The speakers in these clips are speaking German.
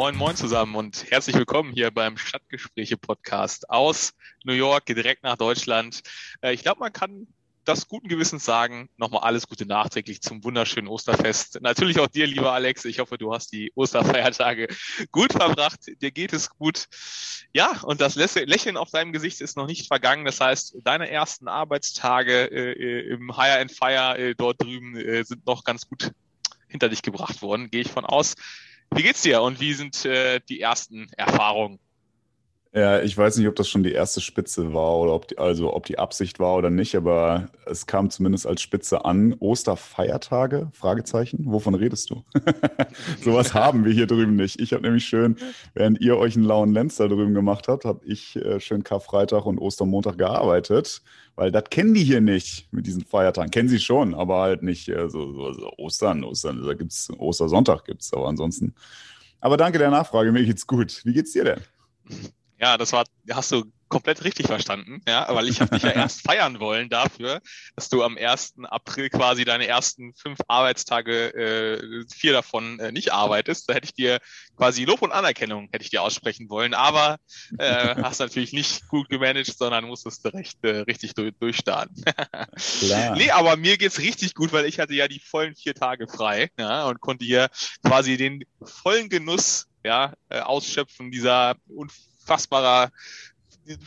Moin, moin zusammen und herzlich willkommen hier beim Stadtgespräche-Podcast aus New York, direkt nach Deutschland. Äh, ich glaube, man kann das guten Gewissens sagen, nochmal alles Gute nachträglich zum wunderschönen Osterfest. Natürlich auch dir, lieber Alex. Ich hoffe, du hast die Osterfeiertage gut verbracht. Dir geht es gut. Ja, und das Lächeln auf deinem Gesicht ist noch nicht vergangen. Das heißt, deine ersten Arbeitstage äh, äh im Hire and Fire äh, dort drüben äh, sind noch ganz gut hinter dich gebracht worden, gehe ich von aus. Wie geht's dir und wie sind äh, die ersten Erfahrungen? Ja, ich weiß nicht, ob das schon die erste Spitze war oder ob die, also ob die Absicht war oder nicht, aber es kam zumindest als Spitze an. Osterfeiertage? Fragezeichen. Wovon redest du? Sowas haben wir hier drüben nicht. Ich habe nämlich schön, während ihr euch einen lauen Lenz da drüben gemacht habt, habe ich äh, schön Karfreitag und Ostermontag gearbeitet, weil das kennen die hier nicht mit diesen Feiertagen. Kennen sie schon, aber halt nicht äh, so, so, so, Ostern. Ostern, da gibt's Ostersonntag gibt's, aber ansonsten. Aber danke der Nachfrage, mir geht's gut. Wie geht's dir denn? Ja, das war, hast du komplett richtig verstanden, ja, weil ich habe dich ja erst feiern wollen dafür, dass du am 1. April quasi deine ersten fünf Arbeitstage, äh, vier davon äh, nicht arbeitest. Da hätte ich dir quasi Lob und Anerkennung hätte ich dir aussprechen wollen, aber äh, hast natürlich nicht gut gemanagt, sondern musstest recht, äh, richtig durch, durchstarten. Klar. nee, aber mir geht's richtig gut, weil ich hatte ja die vollen vier Tage frei, ja, und konnte hier quasi den vollen Genuss ja, äh, ausschöpfen dieser unfassbarer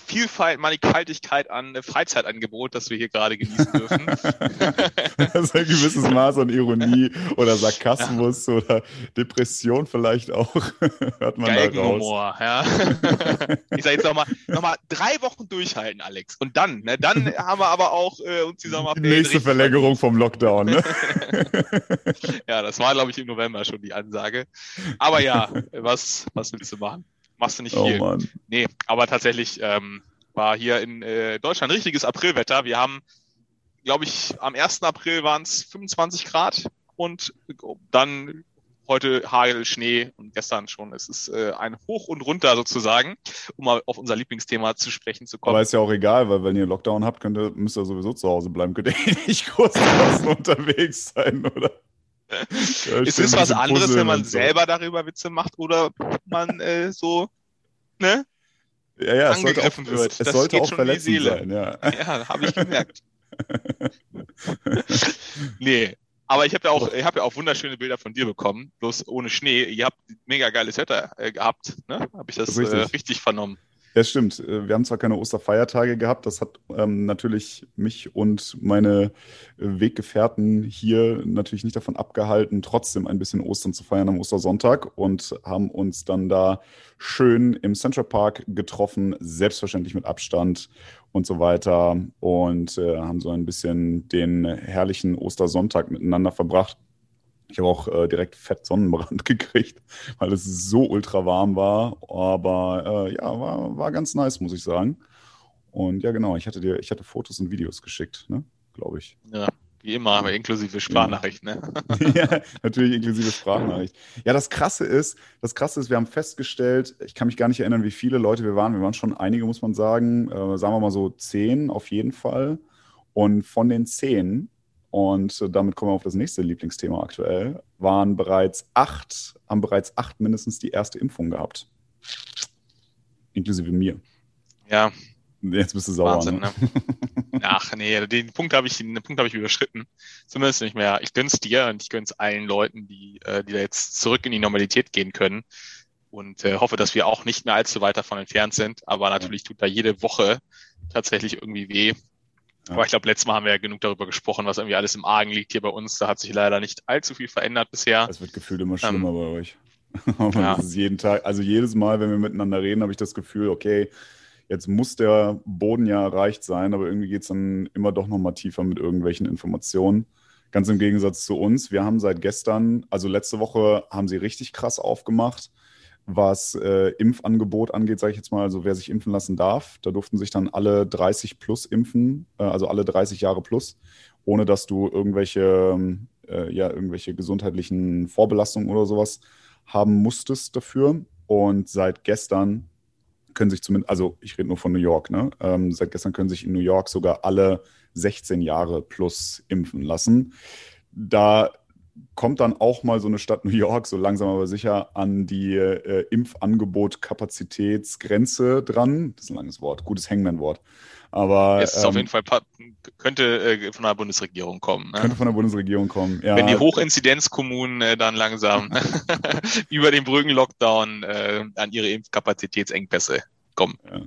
Vielfalt, Mannigfaltigkeit an Freizeitangebot, das wir hier gerade genießen dürfen. das ist ein gewisses Maß an Ironie oder Sarkasmus ja. oder Depression vielleicht auch. Hört man da raus. Humor, ja. ich sage jetzt nochmal noch mal drei Wochen durchhalten, Alex. Und dann, ne, dann haben wir aber auch äh, uns die Sommerferien. Nächste Verlängerung vom Lockdown, ne? ja, das war, glaube ich, im November schon die Ansage. Aber ja, was, was willst du machen? Machst du nicht oh, viel. Mann. Nee, aber tatsächlich ähm, war hier in äh, Deutschland richtiges Aprilwetter. Wir haben, glaube ich, am 1. April waren es 25 Grad und dann heute Hagel, Schnee und gestern schon. Es ist äh, ein Hoch und runter sozusagen, um mal auf unser Lieblingsthema zu sprechen zu kommen. Aber ist ja auch egal, weil wenn ihr Lockdown habt, könnt ihr, müsst ihr sowieso zu Hause bleiben. Könnt ihr nicht groß unterwegs sein, oder? ist es was anderes, wenn man so. selber darüber Witze macht oder man äh, so ne, ja, ja, angegriffen es wird? Es, es das sollte auch verletzend sein, ja. Ja, habe ich gemerkt. nee, aber ich habe ja auch, ich habe ja auch wunderschöne Bilder von dir bekommen, bloß ohne Schnee. Ihr habt mega geiles Wetter äh, gehabt, ne? Habe ich das richtig. Äh, richtig vernommen? Ja, stimmt. Äh, wir haben zwar keine Osterfeiertage gehabt, das hat ähm, natürlich mich und meine äh, Weggefährten hier natürlich nicht davon abgehalten, trotzdem ein bisschen Ostern zu feiern am Ostersonntag und haben uns dann da schön im Central Park getroffen, selbstverständlich mit Abstand und so weiter und äh, haben so ein bisschen den herrlichen Ostersonntag miteinander verbracht. Ich habe auch äh, direkt fett Sonnenbrand gekriegt, weil es so ultra warm war. Aber äh, ja, war, war ganz nice, muss ich sagen. Und ja, genau, ich hatte dir, ich hatte Fotos und Videos geschickt, ne? Glaube ich. Ja, wie immer, aber inklusive Sprachnachricht, ne? ja, natürlich inklusive Sprachnachricht. Ja, das Krasse ist, das Krasse ist, wir haben festgestellt, ich kann mich gar nicht erinnern, wie viele Leute wir waren. Wir waren schon einige, muss man sagen. Äh, sagen wir mal so zehn auf jeden Fall. Und von den zehn und damit kommen wir auf das nächste Lieblingsthema aktuell, waren bereits acht, haben bereits acht mindestens die erste Impfung gehabt. Inklusive mir. Ja. Jetzt bist du sauer. Wahnsinn, ne? ne? Ach nee, den Punkt habe ich, den Punkt habe ich überschritten. Zumindest nicht mehr. Ich gönn's dir und ich gönn's allen Leuten, die, äh, die da jetzt zurück in die Normalität gehen können. Und äh, hoffe, dass wir auch nicht mehr allzu weit davon entfernt sind. Aber natürlich tut da jede Woche tatsächlich irgendwie weh. Ja. Aber ich glaube, letztes Mal haben wir ja genug darüber gesprochen, was irgendwie alles im Argen liegt hier bei uns. Da hat sich leider nicht allzu viel verändert bisher. Es wird gefühlt immer schlimmer ähm, bei euch. ja. das ist jeden Tag, also jedes Mal, wenn wir miteinander reden, habe ich das Gefühl, okay, jetzt muss der Boden ja erreicht sein, aber irgendwie geht es dann immer doch nochmal tiefer mit irgendwelchen Informationen. Ganz im Gegensatz zu uns. Wir haben seit gestern, also letzte Woche, haben sie richtig krass aufgemacht was äh, Impfangebot angeht, sage ich jetzt mal, also wer sich impfen lassen darf, da durften sich dann alle 30 plus impfen, äh, also alle 30 Jahre plus, ohne dass du irgendwelche, äh, ja, irgendwelche gesundheitlichen Vorbelastungen oder sowas haben musstest dafür. Und seit gestern können sich zumindest, also ich rede nur von New York, ne? Ähm, seit gestern können sich in New York sogar alle 16 Jahre plus impfen lassen. Da kommt dann auch mal so eine Stadt New York so langsam aber sicher an die äh, Impfangebot-Kapazitätsgrenze dran. Das ist ein langes Wort, gutes Hangman-Wort. Aber es ist ähm, auf jeden Fall könnte äh, von der Bundesregierung kommen. Ne? Könnte von der Bundesregierung kommen. Ja. Wenn die Hochinzidenzkommunen äh, dann langsam über den Brückenlockdown äh, an ihre Impfkapazitätsengpässe kommen. Ja.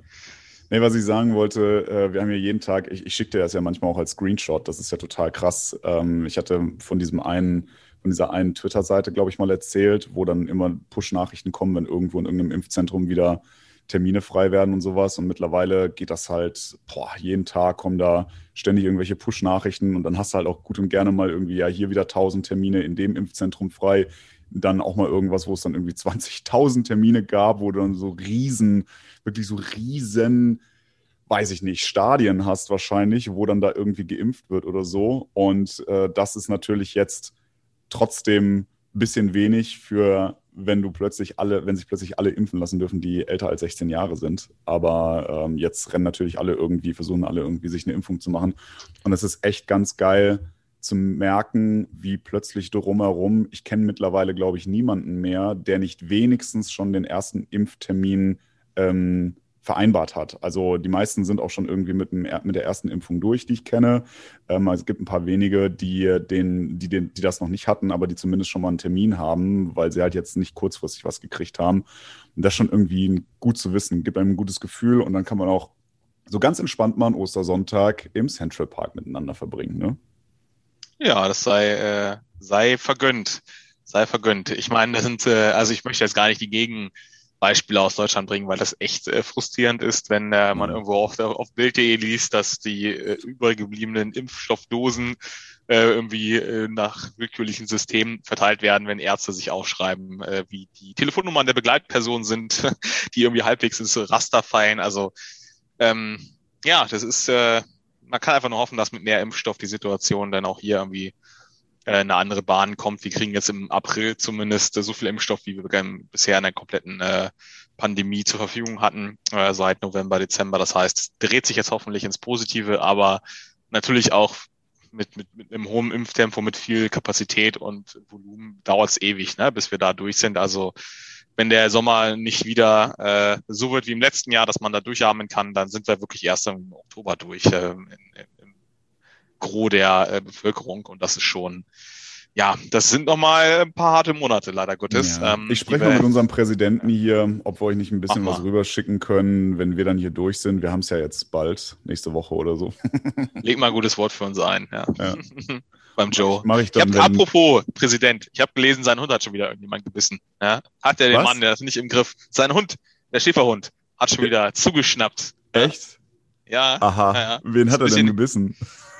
Nee, was ich sagen wollte, äh, wir haben ja jeden Tag, ich, ich schicke dir das ja manchmal auch als Screenshot, das ist ja total krass. Ähm, ich hatte von diesem einen, von dieser einen Twitter-Seite, glaube ich, mal erzählt, wo dann immer Push-Nachrichten kommen, wenn irgendwo in irgendeinem Impfzentrum wieder Termine frei werden und sowas. Und mittlerweile geht das halt, boah, jeden Tag kommen da ständig irgendwelche Push-Nachrichten und dann hast du halt auch gut und gerne mal irgendwie, ja, hier wieder 1000 Termine in dem Impfzentrum frei. Dann auch mal irgendwas, wo es dann irgendwie 20.000 Termine gab, wo du dann so riesen, wirklich so riesen, weiß ich nicht, Stadien hast wahrscheinlich, wo dann da irgendwie geimpft wird oder so. Und äh, das ist natürlich jetzt trotzdem ein bisschen wenig für wenn du plötzlich alle, wenn sich plötzlich alle impfen lassen dürfen, die älter als 16 Jahre sind. Aber ähm, jetzt rennen natürlich alle irgendwie, versuchen alle irgendwie sich eine Impfung zu machen. Und es ist echt ganz geil zu merken, wie plötzlich drumherum, ich kenne mittlerweile, glaube ich, niemanden mehr, der nicht wenigstens schon den ersten Impftermin ähm, vereinbart hat. Also die meisten sind auch schon irgendwie mit, dem, mit der ersten Impfung durch, die ich kenne. Ähm, es gibt ein paar wenige, die, den, die, den, die das noch nicht hatten, aber die zumindest schon mal einen Termin haben, weil sie halt jetzt nicht kurzfristig was gekriegt haben. Und das schon irgendwie gut zu wissen, gibt einem ein gutes Gefühl und dann kann man auch so ganz entspannt mal einen Ostersonntag im Central Park miteinander verbringen. Ne? Ja, das sei, äh, sei vergönnt. Sei vergönnt. Ich meine, das sind, äh, also ich möchte jetzt gar nicht die Gegen- Beispiele aus Deutschland bringen, weil das echt äh, frustrierend ist, wenn äh, man mhm. irgendwo auf, auf Bild.de liest, dass die äh, übergebliebenen Impfstoffdosen äh, irgendwie äh, nach willkürlichen Systemen verteilt werden, wenn Ärzte sich aufschreiben, äh, wie die Telefonnummern der Begleitpersonen sind, die irgendwie halbwegs ins Raster fallen. Also ähm, ja, das ist, äh, man kann einfach nur hoffen, dass mit mehr Impfstoff die Situation dann auch hier irgendwie äh, eine andere Bahn kommt. Wir kriegen jetzt im April zumindest so viel Impfstoff, wie wir bisher in der kompletten äh, Pandemie zur Verfügung hatten, äh, seit November, Dezember. Das heißt, es dreht sich jetzt hoffentlich ins Positive, aber natürlich auch mit, mit, mit einem hohen Impftempo, mit viel Kapazität und Volumen dauert es ewig, ne, bis wir da durch sind. Also wenn der Sommer nicht wieder äh, so wird wie im letzten Jahr, dass man da durchatmen kann, dann sind wir wirklich erst im Oktober durch. Äh, in, in, Gros der äh, Bevölkerung und das ist schon, ja, das sind nochmal ein paar harte Monate, leider Gottes. Ja. Ähm, ich spreche mal mit unserem Präsidenten hier, ob wir euch nicht ein bisschen was rüberschicken können, wenn wir dann hier durch sind. Wir haben es ja jetzt bald, nächste Woche oder so. Leg mal ein gutes Wort für uns ein, ja. ja. Beim Joe. Mach ich dann, ich hab, apropos Präsident, ich habe gelesen, sein Hund hat schon wieder irgendjemand gebissen. Ja? Hat der den was? Mann, der ist nicht im Griff. Sein Hund, der Schäferhund, hat schon wieder zugeschnappt. Echt? Ja. Aha. Ja, Wen hat er denn gebissen?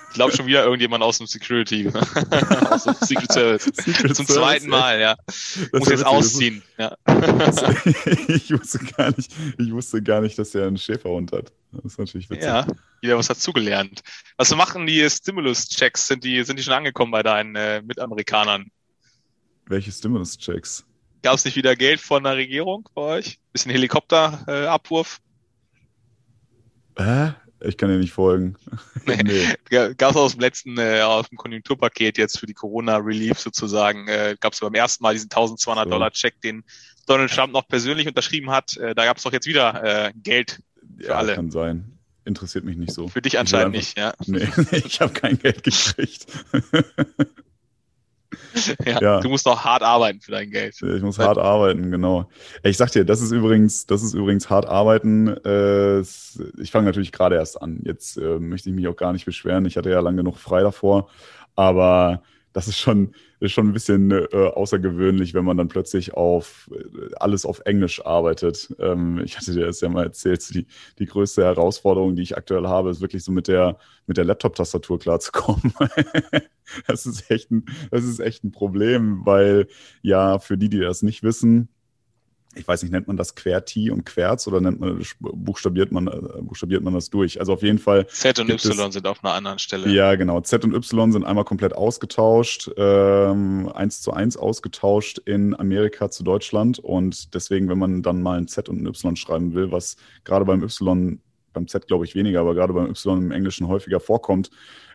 Ich glaube schon wieder irgendjemand aus dem Security, aus dem Secret Service. Secret Zum Service, zweiten Mal, ja. Das Muss jetzt ausziehen. Ja. ich wusste gar nicht, ich wusste gar nicht, dass er einen Schäferhund hat. Das ist natürlich witzig. Ja, wieder was dazugelernt. Was machen die Stimulus-Checks? Sind die, sind die schon angekommen bei deinen äh, Mitamerikanern? Welche Stimulus-Checks? Gab es nicht wieder Geld von der Regierung bei euch? Bisschen Helikopterabwurf? Äh, Hä? Ich kann dir nicht folgen. nee. nee. Gab es aus dem letzten, äh, aus dem Konjunkturpaket jetzt für die Corona-Relief sozusagen, äh, gab es beim ersten Mal diesen 1200 so. Dollar Check, den Donald Trump noch persönlich unterschrieben hat. Äh, da gab es doch jetzt wieder äh, Geld für ja, alle. kann sein. Interessiert mich nicht so. Für dich anscheinend nicht, ja. Nee, ich habe kein Geld gekriegt. Ja, ja, Du musst noch hart arbeiten für dein Geld. Ich muss hart arbeiten, genau. Ich sag dir, das ist übrigens, das ist übrigens hart arbeiten. Äh, ich fange natürlich gerade erst an. Jetzt äh, möchte ich mich auch gar nicht beschweren. Ich hatte ja lange genug frei davor. Aber das ist schon, ist schon ein bisschen äh, außergewöhnlich, wenn man dann plötzlich auf äh, alles auf Englisch arbeitet. Ähm, ich hatte dir das ja mal erzählt, die, die größte Herausforderung, die ich aktuell habe, ist wirklich so mit der, mit der Laptop-Tastatur klarzukommen. das ist echt ein, das ist echt ein Problem, weil ja, für die, die das nicht wissen, ich weiß nicht, nennt man das QWERTY und Querz oder nennt man, buchstabiert man, äh, buchstabiert man das durch? Also auf jeden Fall. Z und Y es, sind auf einer anderen Stelle. Ja, genau. Z und Y sind einmal komplett ausgetauscht, ähm, eins zu eins ausgetauscht in Amerika zu Deutschland. Und deswegen, wenn man dann mal ein Z und ein Y schreiben will, was gerade beim Y, beim Z glaube ich weniger, aber gerade beim Y im Englischen häufiger vorkommt,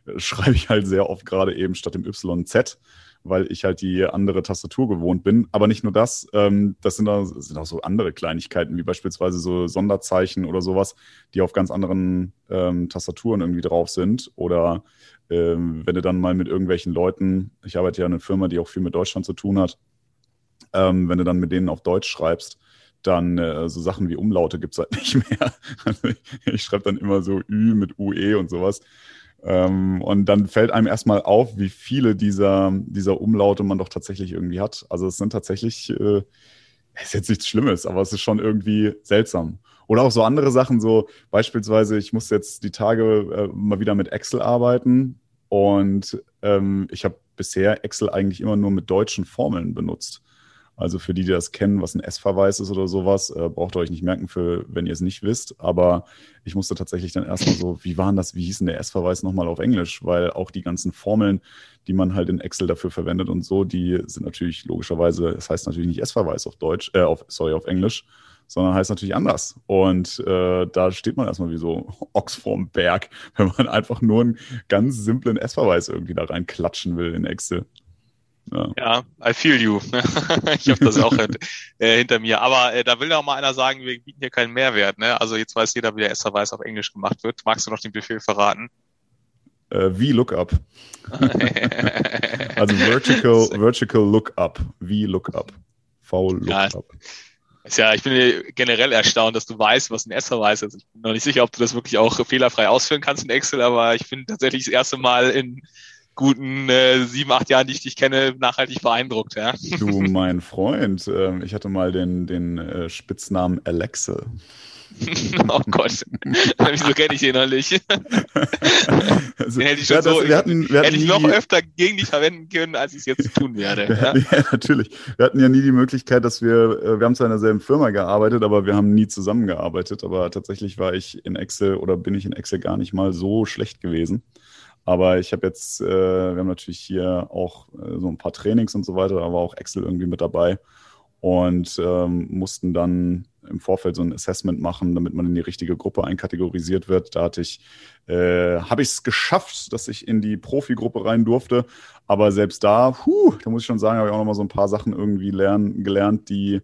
äh, schreibe ich halt sehr oft gerade eben statt dem Y Z weil ich halt die andere Tastatur gewohnt bin. Aber nicht nur das, ähm, das sind auch, sind auch so andere Kleinigkeiten, wie beispielsweise so Sonderzeichen oder sowas, die auf ganz anderen ähm, Tastaturen irgendwie drauf sind. Oder ähm, wenn du dann mal mit irgendwelchen Leuten, ich arbeite ja in einer Firma, die auch viel mit Deutschland zu tun hat, ähm, wenn du dann mit denen auf Deutsch schreibst, dann äh, so Sachen wie Umlaute gibt es halt nicht mehr. Also ich, ich schreibe dann immer so Ü mit UE und sowas. Ähm, und dann fällt einem erstmal auf, wie viele dieser, dieser Umlaute man doch tatsächlich irgendwie hat. Also es sind tatsächlich, äh, ist jetzt nichts Schlimmes, aber es ist schon irgendwie seltsam. Oder auch so andere Sachen, so beispielsweise, ich muss jetzt die Tage äh, mal wieder mit Excel arbeiten und ähm, ich habe bisher Excel eigentlich immer nur mit deutschen Formeln benutzt. Also für die, die das kennen, was ein S-Verweis ist oder sowas, äh, braucht ihr euch nicht merken, für, wenn ihr es nicht wisst. Aber ich musste tatsächlich dann erstmal so, wie waren das, wie hieß denn der S-Verweis nochmal auf Englisch? Weil auch die ganzen Formeln, die man halt in Excel dafür verwendet und so, die sind natürlich logischerweise, es das heißt natürlich nicht S-Verweis auf Deutsch, äh, auf, sorry, auf Englisch, sondern heißt natürlich anders. Und äh, da steht man erstmal wie so Ochs vorm Berg, wenn man einfach nur einen ganz simplen S-Verweis irgendwie da reinklatschen will in Excel. Ja. ja, I feel you. ich habe das auch äh, hinter mir. Aber äh, da will doch mal einer sagen, wir bieten hier keinen Mehrwert. Ne? Also jetzt weiß jeder, wie der S-Verweis auf Englisch gemacht wird. Magst du noch den Befehl verraten? Äh, wie Lookup. also Vertical, Vertical Lookup. Wie Lookup. V Lookup. Ja, ist ja, ich bin generell erstaunt, dass du weißt, was ein S-Verweis ist. Ich bin noch nicht sicher, ob du das wirklich auch fehlerfrei ausführen kannst in Excel, aber ich bin tatsächlich das erste Mal in guten äh, sieben, acht Jahren, die ich dich kenne, nachhaltig beeindruckt. Ja? Du, mein Freund, äh, ich hatte mal den, den äh, Spitznamen Alexa. oh Gott, wieso kenne ich den noch nicht? also, den hätte ich, schon ja, das, so, wir hatten, wir hätte ich noch öfter gegen dich verwenden können, als ich es jetzt tun werde. Ja? ja? natürlich. Wir hatten ja nie die Möglichkeit, dass wir, äh, wir haben zwar in derselben Firma gearbeitet, aber wir haben nie zusammengearbeitet. Aber tatsächlich war ich in Excel oder bin ich in Excel gar nicht mal so schlecht gewesen. Aber ich habe jetzt, äh, wir haben natürlich hier auch äh, so ein paar Trainings und so weiter, da war auch Excel irgendwie mit dabei und ähm, mussten dann im Vorfeld so ein Assessment machen, damit man in die richtige Gruppe einkategorisiert wird. Da hatte ich, äh, habe ich es geschafft, dass ich in die Profigruppe rein durfte. Aber selbst da, puh, da muss ich schon sagen, habe ich auch noch mal so ein paar Sachen irgendwie lernen, gelernt, die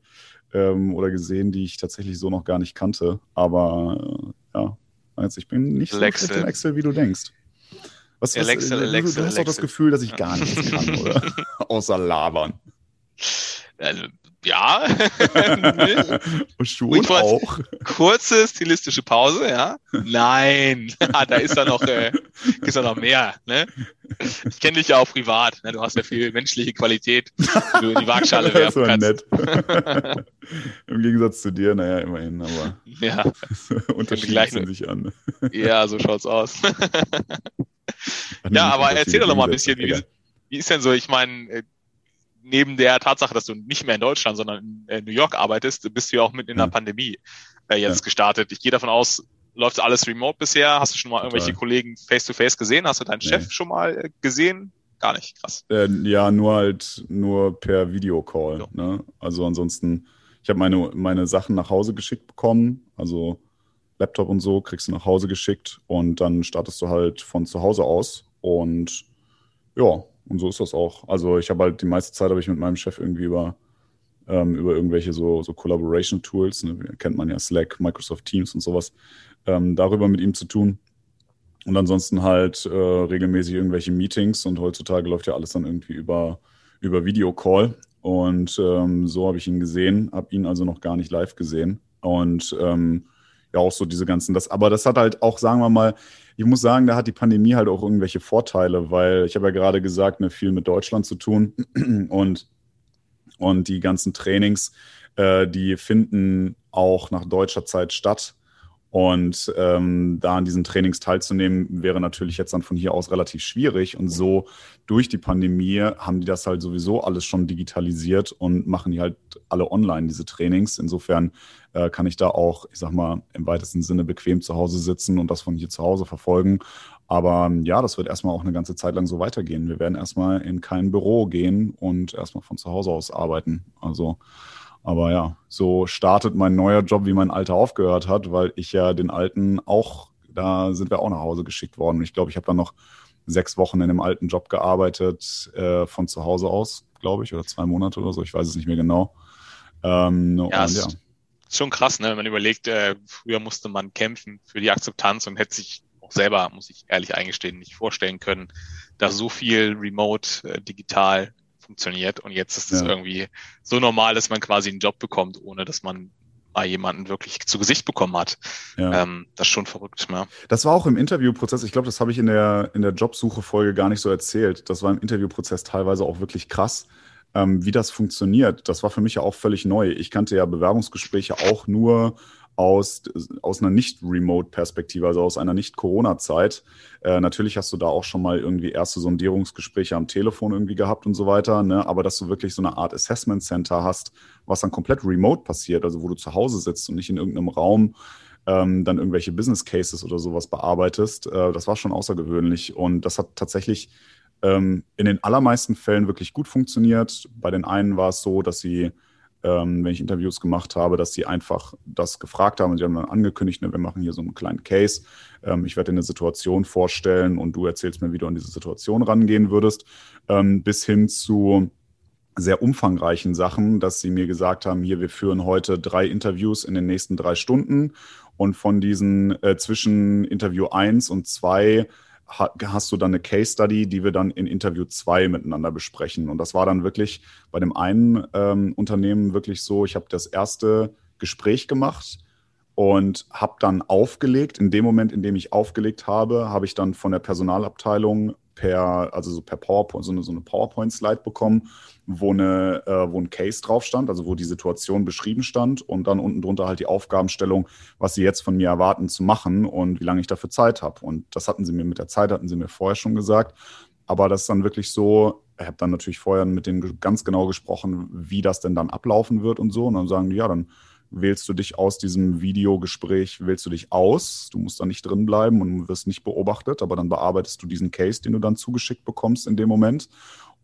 ähm, oder gesehen, die ich tatsächlich so noch gar nicht kannte. Aber äh, ja, jetzt, ich bin nicht so schlecht in Excel, wie du denkst. Was, was, Alexa, du, Alexa, du hast doch das Gefühl, dass ich gar nichts kann, oder? Außer labern. Also, ja. Schon auch. Kurze stilistische Pause, ja. Nein, ah, da ist da noch, äh, ist da noch mehr. Ne? Ich kenne dich ja auch privat. Ne? Du hast ja viel menschliche Qualität, die du in die Waagschale werfen kannst. Nett. Im Gegensatz zu dir, naja, immerhin, aber ja. unterschieden sich an. Ja, so schaut's aus ja, aber erzähl doch noch mal ein bisschen, wie, wie ist denn so, ich meine, äh, neben der Tatsache, dass du nicht mehr in Deutschland, sondern in New York arbeitest, bist du ja auch mit in der ja. Pandemie äh, jetzt ja. gestartet. Ich gehe davon aus, läuft alles remote bisher? Hast du schon mal Total. irgendwelche Kollegen face-to-face -face gesehen? Hast du deinen nee. Chef schon mal äh, gesehen? Gar nicht, krass. Äh, ja, nur halt nur per Videocall. So. Ne? Also ansonsten, ich habe meine, meine Sachen nach Hause geschickt bekommen. Also Laptop und so, kriegst du nach Hause geschickt und dann startest du halt von zu Hause aus. Und ja, und so ist das auch. Also ich habe halt die meiste Zeit habe ich mit meinem Chef irgendwie über, ähm, über irgendwelche so, so Collaboration-Tools, ne, kennt man ja Slack, Microsoft Teams und sowas, ähm, darüber mit ihm zu tun. Und ansonsten halt äh, regelmäßig irgendwelche Meetings und heutzutage läuft ja alles dann irgendwie über, über Videocall. Und ähm, so habe ich ihn gesehen, habe ihn also noch gar nicht live gesehen. Und ähm, ja auch so diese ganzen, das, aber das hat halt auch, sagen wir mal, ich muss sagen, da hat die Pandemie halt auch irgendwelche Vorteile, weil ich habe ja gerade gesagt, ne, viel mit Deutschland zu tun und, und die ganzen Trainings, äh, die finden auch nach deutscher Zeit statt. Und ähm, da an diesen Trainings teilzunehmen, wäre natürlich jetzt dann von hier aus relativ schwierig. Und so durch die Pandemie haben die das halt sowieso alles schon digitalisiert und machen die halt alle online, diese Trainings. Insofern äh, kann ich da auch, ich sag mal, im weitesten Sinne bequem zu Hause sitzen und das von hier zu Hause verfolgen. Aber ja, das wird erstmal auch eine ganze Zeit lang so weitergehen. Wir werden erstmal in kein Büro gehen und erstmal von zu Hause aus arbeiten. Also aber ja, so startet mein neuer Job, wie mein alter aufgehört hat, weil ich ja den alten auch, da sind wir auch nach Hause geschickt worden. Und ich glaube, ich habe dann noch sechs Wochen in einem alten Job gearbeitet, äh, von zu Hause aus, glaube ich, oder zwei Monate oder so, ich weiß es nicht mehr genau. Ähm, ja, und, ja. Ist schon krass, ne? wenn man überlegt, äh, früher musste man kämpfen für die Akzeptanz und hätte sich auch selber, muss ich ehrlich eingestehen, nicht vorstellen können, dass so viel remote, äh, digital funktioniert und jetzt ist es ja. irgendwie so normal, dass man quasi einen Job bekommt, ohne dass man mal jemanden wirklich zu Gesicht bekommen hat. Ja. Ähm, das ist schon verrückt. Ja. Das war auch im Interviewprozess, ich glaube, das habe ich in der, in der Jobsuche-Folge gar nicht so erzählt. Das war im Interviewprozess teilweise auch wirklich krass, ähm, wie das funktioniert. Das war für mich ja auch völlig neu. Ich kannte ja Bewerbungsgespräche auch nur aus, aus einer Nicht-Remote-Perspektive, also aus einer Nicht-Corona-Zeit. Äh, natürlich hast du da auch schon mal irgendwie erste Sondierungsgespräche am Telefon irgendwie gehabt und so weiter, ne? aber dass du wirklich so eine Art Assessment Center hast, was dann komplett remote passiert, also wo du zu Hause sitzt und nicht in irgendeinem Raum ähm, dann irgendwelche Business Cases oder sowas bearbeitest, äh, das war schon außergewöhnlich und das hat tatsächlich ähm, in den allermeisten Fällen wirklich gut funktioniert. Bei den einen war es so, dass sie ähm, wenn ich Interviews gemacht habe, dass sie einfach das gefragt haben. Sie haben dann angekündigt, ne, wir machen hier so einen kleinen Case. Ähm, ich werde dir eine Situation vorstellen und du erzählst mir, wie du an diese Situation rangehen würdest, ähm, bis hin zu sehr umfangreichen Sachen, dass sie mir gesagt haben, hier, wir führen heute drei Interviews in den nächsten drei Stunden und von diesen äh, zwischen Interview 1 und 2 hast du dann eine Case Study, die wir dann in Interview 2 miteinander besprechen. Und das war dann wirklich bei dem einen ähm, Unternehmen wirklich so, ich habe das erste Gespräch gemacht und habe dann aufgelegt. In dem Moment, in dem ich aufgelegt habe, habe ich dann von der Personalabteilung per, also so per PowerPoint, so eine, so eine PowerPoint-Slide bekommen, wo, eine, äh, wo ein Case drauf stand, also wo die Situation beschrieben stand und dann unten drunter halt die Aufgabenstellung, was sie jetzt von mir erwarten zu machen und wie lange ich dafür Zeit habe. Und das hatten sie mir mit der Zeit, hatten sie mir vorher schon gesagt. Aber das ist dann wirklich so, ich habe dann natürlich vorher mit denen ganz genau gesprochen, wie das denn dann ablaufen wird und so. Und dann sagen die, ja, dann wählst du dich aus diesem Videogespräch, wählst du dich aus. Du musst da nicht drin bleiben und wirst nicht beobachtet, aber dann bearbeitest du diesen Case, den du dann zugeschickt bekommst in dem Moment.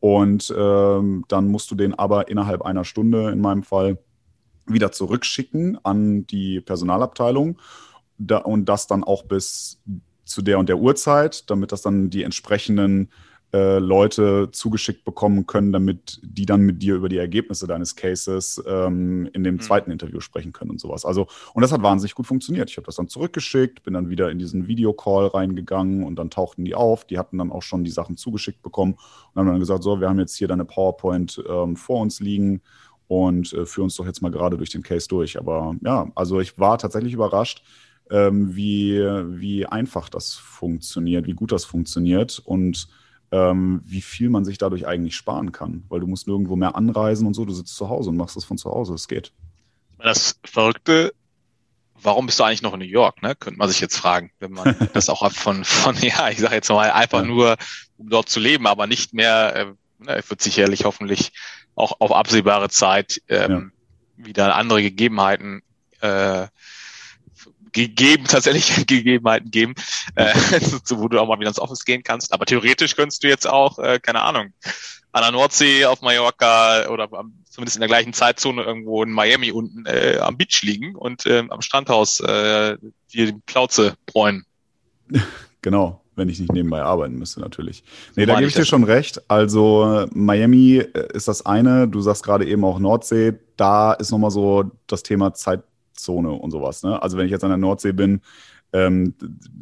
Und ähm, dann musst du den aber innerhalb einer Stunde in meinem Fall wieder zurückschicken an die Personalabteilung da, und das dann auch bis zu der und der Uhrzeit, damit das dann die entsprechenden äh, Leute zugeschickt bekommen können, damit die dann mit dir über die Ergebnisse deines Cases ähm, in dem mhm. zweiten Interview sprechen können und sowas. Also, und das hat wahnsinnig gut funktioniert. Ich habe das dann zurückgeschickt, bin dann wieder in diesen Videocall reingegangen und dann tauchten die auf. Die hatten dann auch schon die Sachen zugeschickt bekommen und haben dann gesagt, so, wir haben jetzt hier deine PowerPoint ähm, vor uns liegen und äh, führen uns doch jetzt mal gerade durch den Case durch. Aber ja, also ich war tatsächlich überrascht, ähm, wie, wie einfach das funktioniert, wie gut das funktioniert und ähm, wie viel man sich dadurch eigentlich sparen kann, weil du musst nirgendwo mehr anreisen und so, du sitzt zu Hause und machst das von zu Hause, es geht. Das Verrückte, warum bist du eigentlich noch in New York, ne? Könnte man sich jetzt fragen, wenn man das auch von, von, ja, ich sage jetzt mal einfach ja. nur, um dort zu leben, aber nicht mehr, äh, ne, wird sicherlich hoffentlich auch auf absehbare Zeit ähm, ja. wieder andere Gegebenheiten äh, gegeben, tatsächlich Gegebenheiten geben, äh, wo du auch mal wieder ins Office gehen kannst. Aber theoretisch könntest du jetzt auch, äh, keine Ahnung, an der Nordsee, auf Mallorca oder zumindest in der gleichen Zeitzone irgendwo in Miami unten äh, am Beach liegen und äh, am Strandhaus äh, dir die Plauze bräunen. Genau, wenn ich nicht nebenbei arbeiten müsste, natürlich. Nee, so da gebe ich dir schon recht. Also Miami äh, ist das eine, du sagst gerade eben auch Nordsee, da ist nochmal so das Thema Zeit Zone und sowas. Ne? Also wenn ich jetzt an der Nordsee bin, ähm,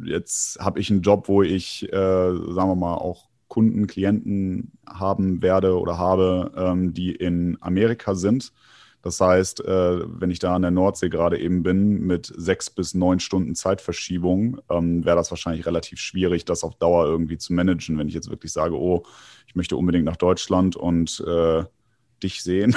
jetzt habe ich einen Job, wo ich, äh, sagen wir mal, auch Kunden, Klienten haben werde oder habe, ähm, die in Amerika sind. Das heißt, äh, wenn ich da an der Nordsee gerade eben bin mit sechs bis neun Stunden Zeitverschiebung, ähm, wäre das wahrscheinlich relativ schwierig, das auf Dauer irgendwie zu managen, wenn ich jetzt wirklich sage, oh, ich möchte unbedingt nach Deutschland und äh, dich sehen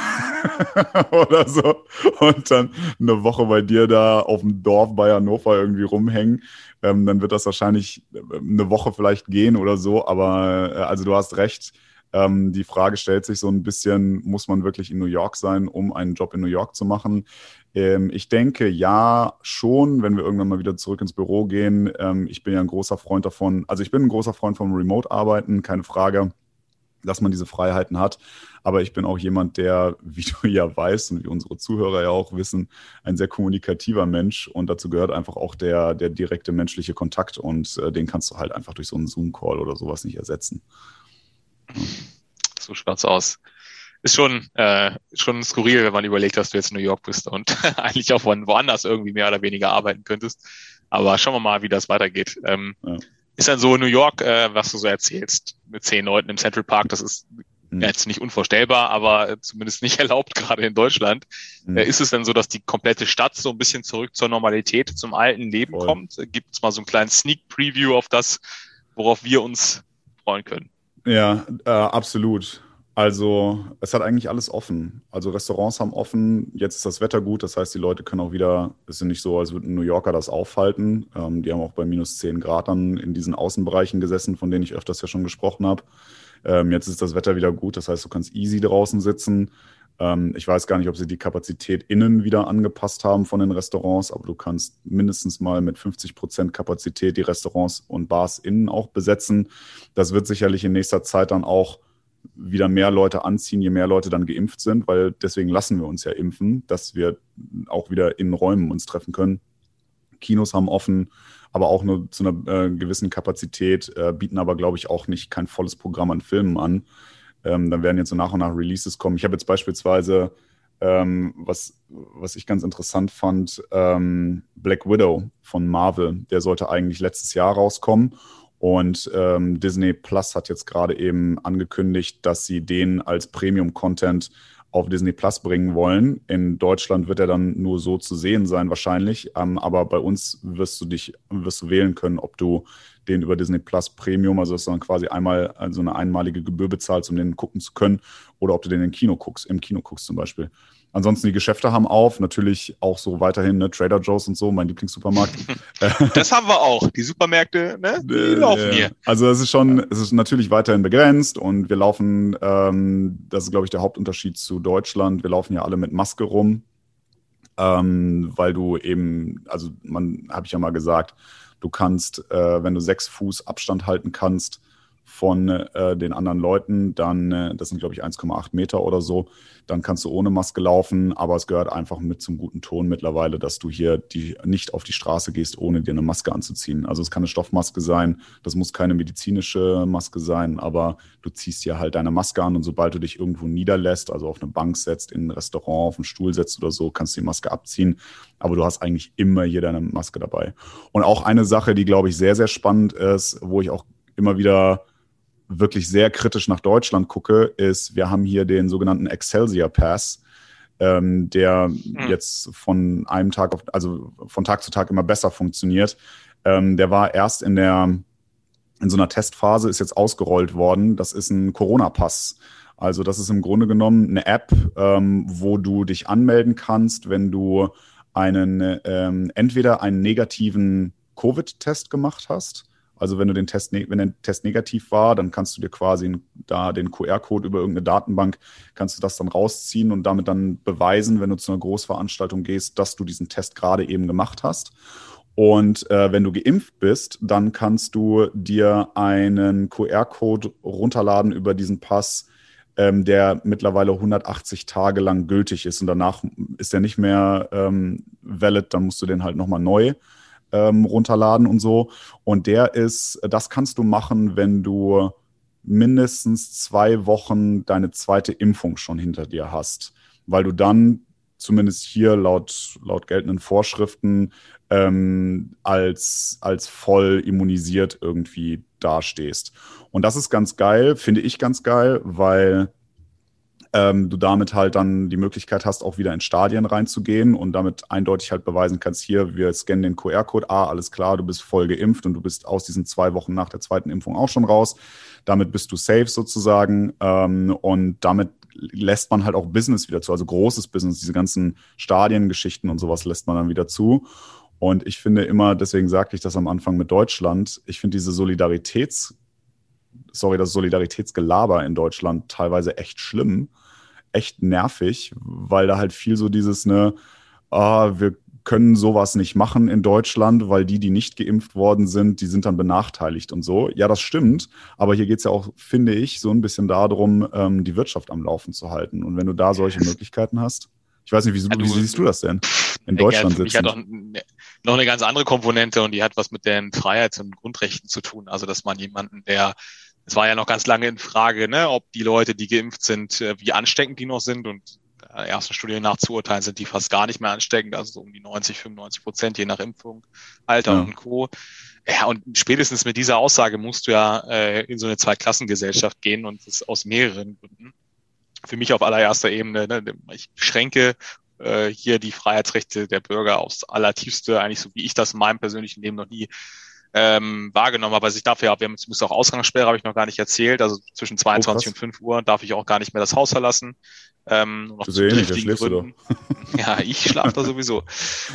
oder so und dann eine Woche bei dir da auf dem Dorf bei Hannover irgendwie rumhängen, ähm, dann wird das wahrscheinlich äh, eine Woche vielleicht gehen oder so. Aber äh, also du hast recht. Ähm, die Frage stellt sich so ein bisschen, muss man wirklich in New York sein, um einen Job in New York zu machen? Ähm, ich denke ja schon, wenn wir irgendwann mal wieder zurück ins Büro gehen. Ähm, ich bin ja ein großer Freund davon, also ich bin ein großer Freund vom Remote-Arbeiten, keine Frage. dass man diese Freiheiten hat. Aber ich bin auch jemand, der, wie du ja weißt und wie unsere Zuhörer ja auch wissen, ein sehr kommunikativer Mensch. Und dazu gehört einfach auch der, der direkte menschliche Kontakt. Und äh, den kannst du halt einfach durch so einen Zoom-Call oder sowas nicht ersetzen. So schaut's aus. Ist schon, äh, schon skurril, wenn man überlegt, dass du jetzt in New York bist und eigentlich auch von woanders irgendwie mehr oder weniger arbeiten könntest. Aber schauen wir mal, wie das weitergeht. Ähm, ja. Ist dann so New York, äh, was du so erzählst, mit zehn Leuten im Central Park, das ist mhm. jetzt nicht unvorstellbar, aber zumindest nicht erlaubt, gerade in Deutschland. Mhm. Äh, ist es denn so, dass die komplette Stadt so ein bisschen zurück zur Normalität, zum alten Leben Voll. kommt? Gibt es mal so einen kleinen Sneak Preview auf das, worauf wir uns freuen können? Ja, äh, absolut. Also es hat eigentlich alles offen. Also Restaurants haben offen, jetzt ist das Wetter gut, das heißt, die Leute können auch wieder, es ist nicht so, als würden New Yorker das aufhalten. Ähm, die haben auch bei minus 10 Grad dann in diesen Außenbereichen gesessen, von denen ich öfters ja schon gesprochen habe. Ähm, jetzt ist das Wetter wieder gut, das heißt, du kannst easy draußen sitzen. Ähm, ich weiß gar nicht, ob sie die Kapazität innen wieder angepasst haben von den Restaurants, aber du kannst mindestens mal mit 50 Prozent Kapazität die Restaurants und Bars innen auch besetzen. Das wird sicherlich in nächster Zeit dann auch wieder mehr Leute anziehen, je mehr Leute dann geimpft sind, weil deswegen lassen wir uns ja impfen, dass wir auch wieder in Räumen uns treffen können. Kinos haben offen, aber auch nur zu einer äh, gewissen Kapazität, äh, bieten aber, glaube ich, auch nicht kein volles Programm an Filmen an. Ähm, dann werden jetzt so nach und nach Releases kommen. Ich habe jetzt beispielsweise, ähm, was, was ich ganz interessant fand, ähm, Black Widow von Marvel. Der sollte eigentlich letztes Jahr rauskommen und ähm, Disney Plus hat jetzt gerade eben angekündigt, dass sie den als Premium-Content auf Disney Plus bringen wollen. In Deutschland wird er dann nur so zu sehen sein wahrscheinlich, ähm, aber bei uns wirst du dich wirst du wählen können, ob du den über Disney Plus Premium, also dass du dann quasi einmal also eine einmalige Gebühr bezahlst, um den gucken zu können, oder ob du den im Kino guckst, im Kino guckst zum Beispiel. Ansonsten die Geschäfte haben auf, natürlich auch so weiterhin, ne, Trader Joe's und so, mein Lieblingssupermarkt. das haben wir auch, die Supermärkte, ne, die äh, laufen hier. Also es ist schon, es ist natürlich weiterhin begrenzt und wir laufen, ähm, das ist glaube ich der Hauptunterschied zu Deutschland, wir laufen ja alle mit Maske rum, ähm, weil du eben, also man, habe ich ja mal gesagt, du kannst, äh, wenn du sechs Fuß Abstand halten kannst, von äh, den anderen Leuten, dann, äh, das sind glaube ich 1,8 Meter oder so, dann kannst du ohne Maske laufen, aber es gehört einfach mit zum guten Ton mittlerweile, dass du hier die, nicht auf die Straße gehst, ohne dir eine Maske anzuziehen. Also es kann eine Stoffmaske sein, das muss keine medizinische Maske sein, aber du ziehst hier halt deine Maske an und sobald du dich irgendwo niederlässt, also auf eine Bank setzt, in ein Restaurant, auf einen Stuhl setzt oder so, kannst du die Maske abziehen, aber du hast eigentlich immer hier deine Maske dabei. Und auch eine Sache, die glaube ich sehr, sehr spannend ist, wo ich auch immer wieder wirklich sehr kritisch nach Deutschland gucke, ist, wir haben hier den sogenannten Excelsior Pass, ähm, der mhm. jetzt von einem Tag auf, also von Tag zu Tag immer besser funktioniert. Ähm, der war erst in der, in so einer Testphase, ist jetzt ausgerollt worden. Das ist ein Corona-Pass. Also das ist im Grunde genommen eine App, ähm, wo du dich anmelden kannst, wenn du einen ähm, entweder einen negativen Covid-Test gemacht hast also wenn du den Test, wenn der Test negativ war, dann kannst du dir quasi da den QR-Code über irgendeine Datenbank, kannst du das dann rausziehen und damit dann beweisen, wenn du zu einer Großveranstaltung gehst, dass du diesen Test gerade eben gemacht hast. Und äh, wenn du geimpft bist, dann kannst du dir einen QR-Code runterladen über diesen Pass, ähm, der mittlerweile 180 Tage lang gültig ist. Und danach ist er nicht mehr ähm, valid, dann musst du den halt nochmal neu ähm, runterladen und so. Und der ist, das kannst du machen, wenn du mindestens zwei Wochen deine zweite Impfung schon hinter dir hast, weil du dann zumindest hier laut, laut geltenden Vorschriften ähm, als, als voll immunisiert irgendwie dastehst. Und das ist ganz geil, finde ich ganz geil, weil ähm, du damit halt dann die Möglichkeit hast, auch wieder in Stadien reinzugehen und damit eindeutig halt beweisen kannst, hier, wir scannen den QR-Code, ah, alles klar, du bist voll geimpft und du bist aus diesen zwei Wochen nach der zweiten Impfung auch schon raus. Damit bist du safe sozusagen ähm, und damit lässt man halt auch Business wieder zu, also großes Business, diese ganzen Stadiengeschichten und sowas lässt man dann wieder zu. Und ich finde immer, deswegen sagte ich das am Anfang mit Deutschland, ich finde diese Solidaritäts- sorry, das Solidaritätsgelaber in Deutschland teilweise echt schlimm, echt nervig, weil da halt viel so dieses, ne, ah, wir können sowas nicht machen in Deutschland, weil die, die nicht geimpft worden sind, die sind dann benachteiligt und so. Ja, das stimmt. Aber hier geht es ja auch, finde ich, so ein bisschen darum, ähm, die Wirtschaft am Laufen zu halten. Und wenn du da solche Möglichkeiten hast, ich weiß nicht, wie, ja, du, wie siehst du das denn? In Deutschland ja, sitzen. hat auch noch eine ganz andere Komponente und die hat was mit den Freiheits- und Grundrechten zu tun. Also, dass man jemanden, der es war ja noch ganz lange in Frage, ne, ob die Leute, die geimpft sind, äh, wie ansteckend die noch sind. Und äh, ersten Studien nach zu urteilen sind die fast gar nicht mehr ansteckend, also so um die 90, 95 Prozent, je nach Impfung, Alter ja. und Co. Ja, und spätestens mit dieser Aussage musst du ja äh, in so eine Zweiklassengesellschaft gehen und das aus mehreren Gründen. Für mich auf allererster Ebene, ne, ich schränke äh, hier die Freiheitsrechte der Bürger aufs allertiefste, eigentlich so wie ich das in meinem persönlichen Leben noch nie ähm, wahrgenommen. Also ich darf ja, wir haben zumindest auch Ausgangssperre, habe ich noch gar nicht erzählt. Also zwischen 22 oh, und 5 Uhr darf ich auch gar nicht mehr das Haus verlassen. Ähm, noch zu nicht, schläfst Gründen. du ja, ich schlafe da sowieso.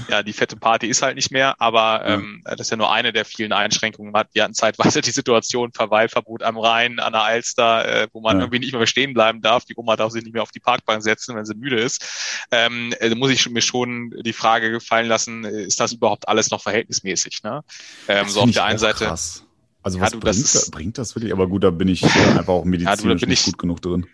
Ja, die fette Party ist halt nicht mehr, aber ähm, das ist ja nur eine der vielen Einschränkungen. Wir hatten zeitweise die Situation Verweilverbot am Rhein, an der Alster, äh, wo man ja. irgendwie nicht mehr stehen bleiben darf. Die Oma darf sich nicht mehr auf die Parkbank setzen, wenn sie müde ist. Ähm, äh, muss ich mir schon die Frage gefallen lassen, äh, ist das überhaupt alles noch verhältnismäßig? Ne? Ähm, so auf der einen Seite. Krass. Also was ja, du, bringt, das ist, bringt das wirklich? Aber gut, da bin ich einfach auch medizinisch ja, nicht gut genug drin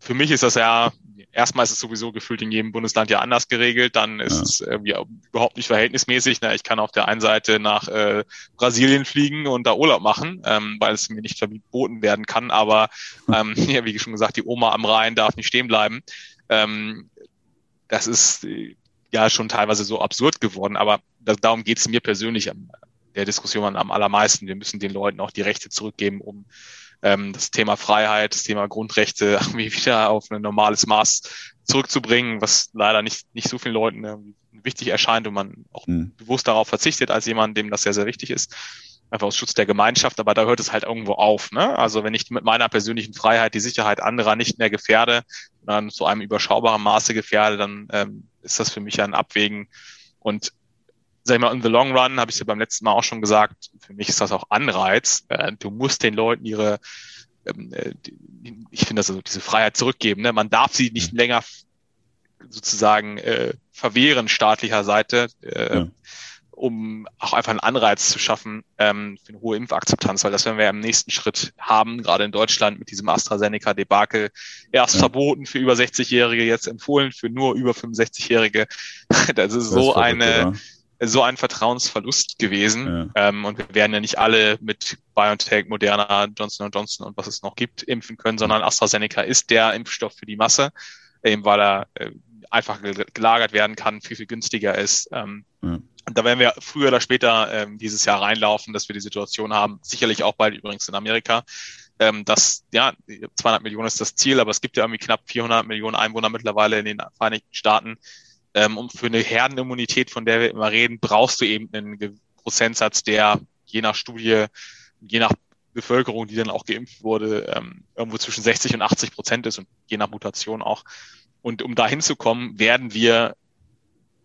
für mich ist das ja, erstmal ist es sowieso gefühlt in jedem Bundesland ja anders geregelt, dann ist ja. es irgendwie überhaupt nicht verhältnismäßig. Na, ich kann auf der einen Seite nach äh, Brasilien fliegen und da Urlaub machen, ähm, weil es mir nicht verboten werden kann, aber ähm, ja, wie schon gesagt, die Oma am Rhein darf nicht stehen bleiben. Ähm, das ist äh, ja schon teilweise so absurd geworden, aber das, darum geht es mir persönlich am, der Diskussion am allermeisten. Wir müssen den Leuten auch die Rechte zurückgeben, um ähm, das Thema Freiheit, das Thema Grundrechte irgendwie wieder auf ein normales Maß zurückzubringen, was leider nicht, nicht so vielen Leuten irgendwie wichtig erscheint und man auch mhm. bewusst darauf verzichtet als jemand, dem das sehr, sehr wichtig ist. Einfach aus Schutz der Gemeinschaft, aber da hört es halt irgendwo auf. Ne? Also wenn ich mit meiner persönlichen Freiheit die Sicherheit anderer nicht mehr gefährde, sondern zu einem überschaubaren Maße gefährde, dann ähm, ist das für mich ein Abwägen. Und sag ich mal, in the long run, habe ich ja beim letzten Mal auch schon gesagt, für mich ist das auch Anreiz. Äh, du musst den Leuten ihre, ähm, äh, ich finde das also diese Freiheit zurückgeben. Ne? Man darf sie nicht länger sozusagen äh, verwehren staatlicher Seite, äh, ja. um auch einfach einen Anreiz zu schaffen ähm, für eine hohe Impfakzeptanz, weil das werden wir im nächsten Schritt haben, gerade in Deutschland mit diesem AstraZeneca-Debakel. Erst ja. verboten für über 60-Jährige, jetzt empfohlen für nur über 65-Jährige. das ist das so ist eine... Oder? So ein Vertrauensverlust gewesen. Ja. Ähm, und wir werden ja nicht alle mit BioNTech, Moderna, Johnson Johnson und was es noch gibt, impfen können, sondern AstraZeneca ist der Impfstoff für die Masse, eben weil er äh, einfach gelagert werden kann, viel, viel günstiger ist. Ähm, ja. Und da werden wir früher oder später ähm, dieses Jahr reinlaufen, dass wir die Situation haben, sicherlich auch bald übrigens in Amerika, ähm, dass, ja, 200 Millionen ist das Ziel, aber es gibt ja irgendwie knapp 400 Millionen Einwohner mittlerweile in den Vereinigten Staaten ähm, und für eine Herdenimmunität, von der wir immer reden, brauchst du eben einen Prozentsatz, der je nach Studie, je nach Bevölkerung, die dann auch geimpft wurde, ähm, irgendwo zwischen 60 und 80 Prozent ist und je nach Mutation auch. Und um da hinzukommen, werden wir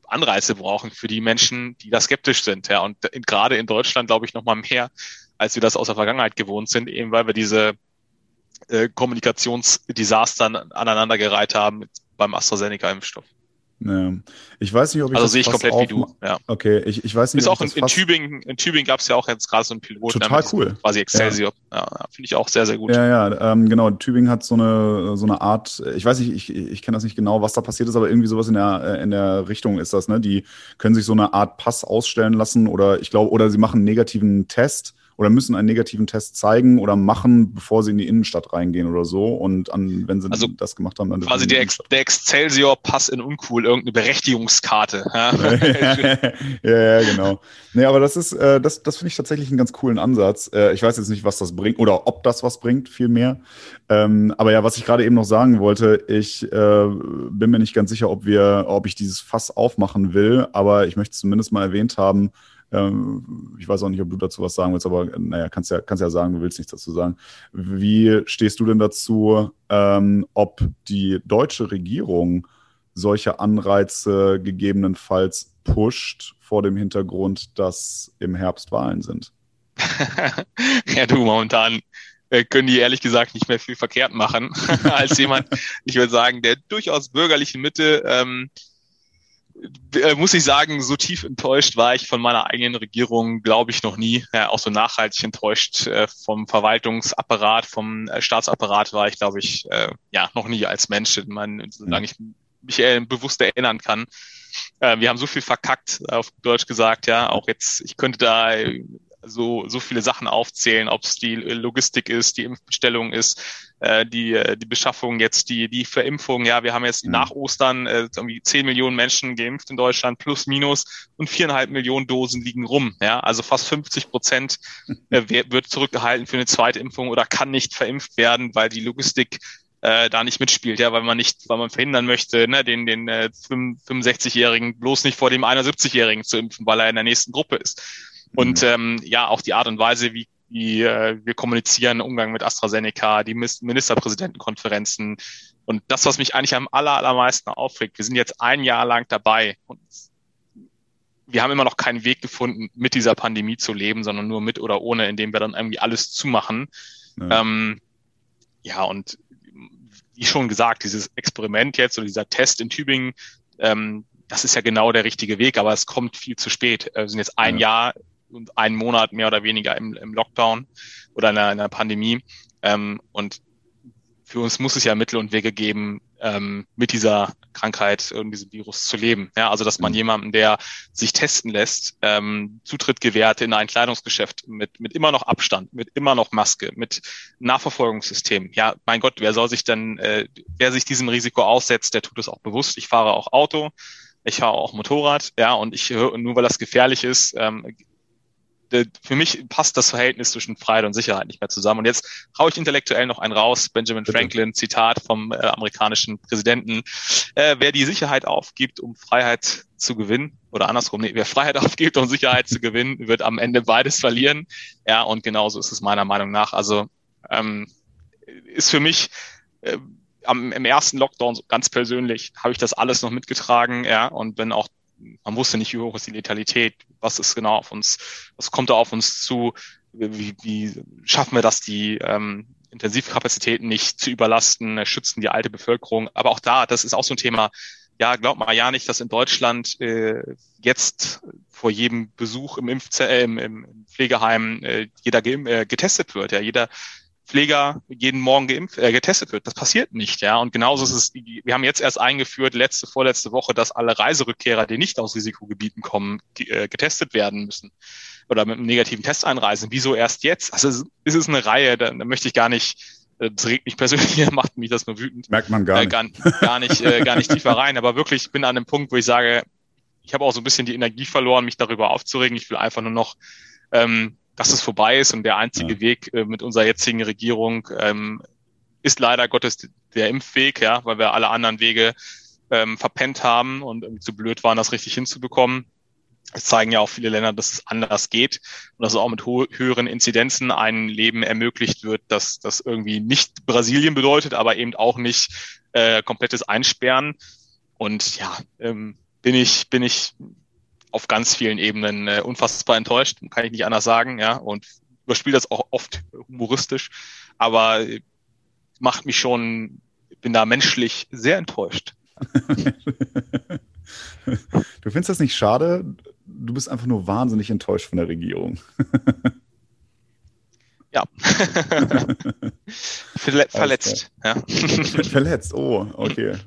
Anreize brauchen für die Menschen, die da skeptisch sind. Ja. Und in, gerade in Deutschland, glaube ich, noch mal mehr, als wir das aus der Vergangenheit gewohnt sind, eben weil wir diese äh, Kommunikationsdesaster aneinandergereiht haben beim AstraZeneca-Impfstoff. Ja. Ich weiß nicht, ob ich also sehe ich komplett wie du. Ja. Okay, ich, ich weiß nicht. Ist auch in, in Tübingen. In Tübingen gab es ja auch jetzt gerade so ein Pilot. Total cool. Quasi Excelsior. Ja, ja finde ich auch sehr sehr gut. Ja, ja, ähm, genau. Tübingen hat so eine so eine Art. Ich weiß nicht, ich, ich kenne das nicht genau, was da passiert ist, aber irgendwie sowas in der äh, in der Richtung ist das. Ne, die können sich so eine Art Pass ausstellen lassen oder ich glaube oder sie machen einen negativen Test oder müssen einen negativen Test zeigen oder machen, bevor sie in die Innenstadt reingehen oder so. Und an, wenn sie also das gemacht haben, dann. Quasi der, Ex der Excelsior-Pass in uncool, irgendeine Berechtigungskarte. Ja, ja, ja, genau. Nee, aber das ist, äh, das, das finde ich tatsächlich einen ganz coolen Ansatz. Äh, ich weiß jetzt nicht, was das bringt oder ob das was bringt, vielmehr. Ähm, aber ja, was ich gerade eben noch sagen wollte, ich äh, bin mir nicht ganz sicher, ob wir, ob ich dieses Fass aufmachen will, aber ich möchte zumindest mal erwähnt haben, ähm, ich weiß auch nicht, ob du dazu was sagen willst, aber naja, kannst ja, kannst ja sagen, du willst nichts dazu sagen. Wie stehst du denn dazu, ähm, ob die deutsche Regierung solche Anreize gegebenenfalls pusht vor dem Hintergrund, dass im Herbst Wahlen sind? ja, du, momentan äh, können die ehrlich gesagt nicht mehr viel verkehrt machen als jemand, ich würde sagen, der durchaus bürgerlichen Mitte ähm, äh, muss ich sagen, so tief enttäuscht war ich von meiner eigenen Regierung, glaube ich, noch nie. Ja, auch so nachhaltig enttäuscht äh, vom Verwaltungsapparat, vom äh, Staatsapparat war ich, glaube ich, äh, ja, noch nie als Mensch, man, solange ich mich bewusst erinnern kann. Äh, wir haben so viel verkackt, auf Deutsch gesagt, ja. Auch jetzt, ich könnte da so, so viele Sachen aufzählen, ob es die Logistik ist, die Impfbestellung ist, äh, die, äh, die Beschaffung jetzt, die, die Verimpfung. Ja, wir haben jetzt mhm. nach Ostern äh, irgendwie 10 Millionen Menschen geimpft in Deutschland, plus minus, und viereinhalb Millionen Dosen liegen rum. Ja, also fast 50 Prozent äh, wird zurückgehalten für eine zweite Impfung oder kann nicht verimpft werden, weil die Logistik äh, da nicht mitspielt, ja, weil man nicht, weil man verhindern möchte, ne, den, den äh, 65-Jährigen bloß nicht vor dem 71-Jährigen zu impfen, weil er in der nächsten Gruppe ist. Und mhm. ähm, ja, auch die Art und Weise, wie, wie äh, wir kommunizieren, Umgang mit AstraZeneca, die Ministerpräsidentenkonferenzen und das, was mich eigentlich am aller, allermeisten aufregt. Wir sind jetzt ein Jahr lang dabei und wir haben immer noch keinen Weg gefunden, mit dieser Pandemie zu leben, sondern nur mit oder ohne, indem wir dann irgendwie alles zumachen. Ja, ähm, ja und wie schon gesagt, dieses Experiment jetzt oder dieser Test in Tübingen, ähm, das ist ja genau der richtige Weg, aber es kommt viel zu spät. Wir sind jetzt ein ja. Jahr einen Monat mehr oder weniger im, im Lockdown oder in einer, in einer Pandemie. Ähm, und für uns muss es ja Mittel und Wege geben, ähm, mit dieser Krankheit und diesem Virus zu leben. Ja, also dass man mhm. jemanden, der sich testen lässt, ähm, Zutritt gewährt in ein Kleidungsgeschäft mit, mit immer noch Abstand, mit immer noch Maske, mit Nachverfolgungssystem. Ja, mein Gott, wer soll sich denn, äh, wer sich diesem Risiko aussetzt, der tut es auch bewusst. Ich fahre auch Auto, ich fahre auch Motorrad, ja, und ich höre, nur weil das gefährlich ist, ähm, für mich passt das Verhältnis zwischen Freiheit und Sicherheit nicht mehr zusammen. Und jetzt haue ich intellektuell noch einen raus. Benjamin. Franklin, Zitat vom äh, amerikanischen Präsidenten. Äh, wer die Sicherheit aufgibt, um Freiheit zu gewinnen, oder andersrum, nee, wer Freiheit aufgibt, um Sicherheit zu gewinnen, wird am Ende beides verlieren. Ja, und genauso ist es meiner Meinung nach. Also ähm, ist für mich äh, am, im ersten Lockdown ganz persönlich habe ich das alles noch mitgetragen, ja, und bin auch man wusste nicht, wie hoch ist die Letalität, was ist genau auf uns, was kommt da auf uns zu, wie, wie schaffen wir das, die ähm, Intensivkapazitäten nicht zu überlasten, schützen die alte Bevölkerung. Aber auch da, das ist auch so ein Thema, ja, glaubt mal ja nicht, dass in Deutschland äh, jetzt vor jedem Besuch im, Impfze äh, im, im Pflegeheim äh, jeder äh, getestet wird. Ja, jeder Pfleger jeden Morgen geimpft, äh, getestet wird. Das passiert nicht, ja. Und genauso ist es, wir haben jetzt erst eingeführt, letzte, vorletzte Woche, dass alle Reiserückkehrer, die nicht aus Risikogebieten kommen, äh, getestet werden müssen oder mit einem negativen Test einreisen. Wieso erst jetzt? Also es ist eine Reihe, da, da möchte ich gar nicht, äh, das regt mich persönlich, macht mich das nur wütend. Merkt man gar nicht. Äh, gar, gar nicht, äh, gar nicht tiefer rein. Aber wirklich, ich bin an einem Punkt, wo ich sage, ich habe auch so ein bisschen die Energie verloren, mich darüber aufzuregen. Ich will einfach nur noch ähm, dass es vorbei ist und der einzige ja. Weg äh, mit unserer jetzigen Regierung ähm, ist leider Gottes der Impfweg, ja, weil wir alle anderen Wege ähm, verpennt haben und irgendwie zu blöd waren, das richtig hinzubekommen. Es zeigen ja auch viele Länder, dass es anders geht und dass es auch mit höheren Inzidenzen ein Leben ermöglicht wird, dass das irgendwie nicht Brasilien bedeutet, aber eben auch nicht äh, komplettes Einsperren. Und ja, ähm, bin ich bin ich auf ganz vielen Ebenen äh, unfassbar enttäuscht, kann ich nicht anders sagen, ja, und überspiele das auch oft humoristisch, aber äh, macht mich schon, bin da menschlich sehr enttäuscht. du findest das nicht schade? Du bist einfach nur wahnsinnig enttäuscht von der Regierung. ja. Verletzt, ja. Verletzt, oh, okay.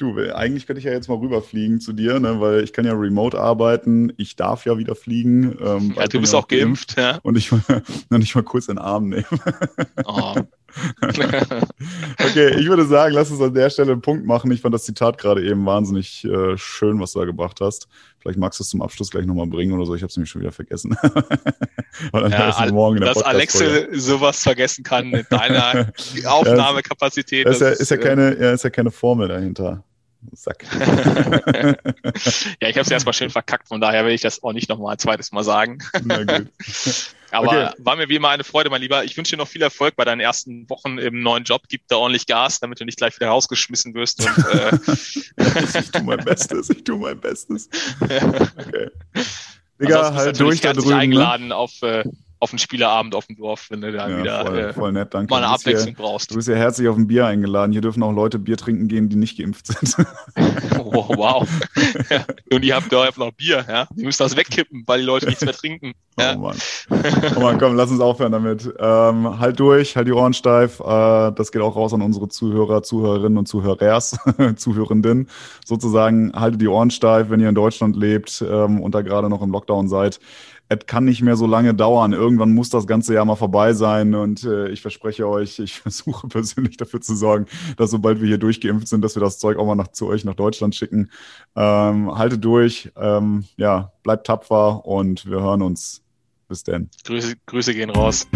Du, eigentlich könnte ich ja jetzt mal rüberfliegen zu dir, ne, weil ich kann ja remote arbeiten, ich darf ja wieder fliegen. Ähm, ja, du bist auch geimpft, ja. Und ich mal, nicht mal kurz in den Arm nehmen. Oh. okay, ich würde sagen, lass uns an der Stelle einen Punkt machen. Ich fand das Zitat gerade eben wahnsinnig äh, schön, was du da gebracht hast. Vielleicht magst du es zum Abschluss gleich nochmal bringen oder so. Ich habe es nämlich schon wieder vergessen. ja, morgen dass Alexe sowas vergessen kann mit deiner Aufnahmekapazität. Ja, ist, ja, ist, ja keine, ja, ist ja keine Formel dahinter. Sack. ja, ich habe es erstmal schön verkackt, von daher will ich das auch nicht nochmal ein zweites Mal sagen. Na gut. Aber okay. war mir wie immer eine Freude, mein Lieber. Ich wünsche dir noch viel Erfolg bei deinen ersten Wochen im neuen Job. Gib da ordentlich Gas, damit du nicht gleich wieder rausgeschmissen wirst. Und, äh ich tue mein Bestes, ich tue mein Bestes. Okay. Digga, halt durch da drüben. Ne? eingeladen ne? auf, äh, auf einen Spielerabend auf dem Dorf, wenn du da ja, wieder voll, äh, voll nett, danke. mal eine Abwechslung hier, brauchst. Du bist ja herzlich auf ein Bier eingeladen. Hier dürfen auch Leute Bier trinken gehen, die nicht geimpft sind. oh, wow. ja. Und ihr habt da einfach noch Bier, ja? Die müssen das wegkippen, weil die Leute nichts mehr trinken. Ja? Oh Mann. Oh Mann, komm, lass uns aufhören damit. Ähm, halt durch, halt die Ohren steif. Äh, das geht auch raus an unsere Zuhörer, Zuhörerinnen und Zuhörers, Zuhörenden. Sozusagen, haltet die Ohren steif, wenn ihr in Deutschland lebt ähm, und da gerade noch im Lockdown seid es kann nicht mehr so lange dauern. Irgendwann muss das ganze Jahr mal vorbei sein. Und äh, ich verspreche euch, ich versuche persönlich dafür zu sorgen, dass sobald wir hier durchgeimpft sind, dass wir das Zeug auch mal nach, zu euch nach Deutschland schicken. Ähm, haltet durch, ähm, ja, bleibt tapfer und wir hören uns. Bis denn. Grüße, Grüße gehen raus.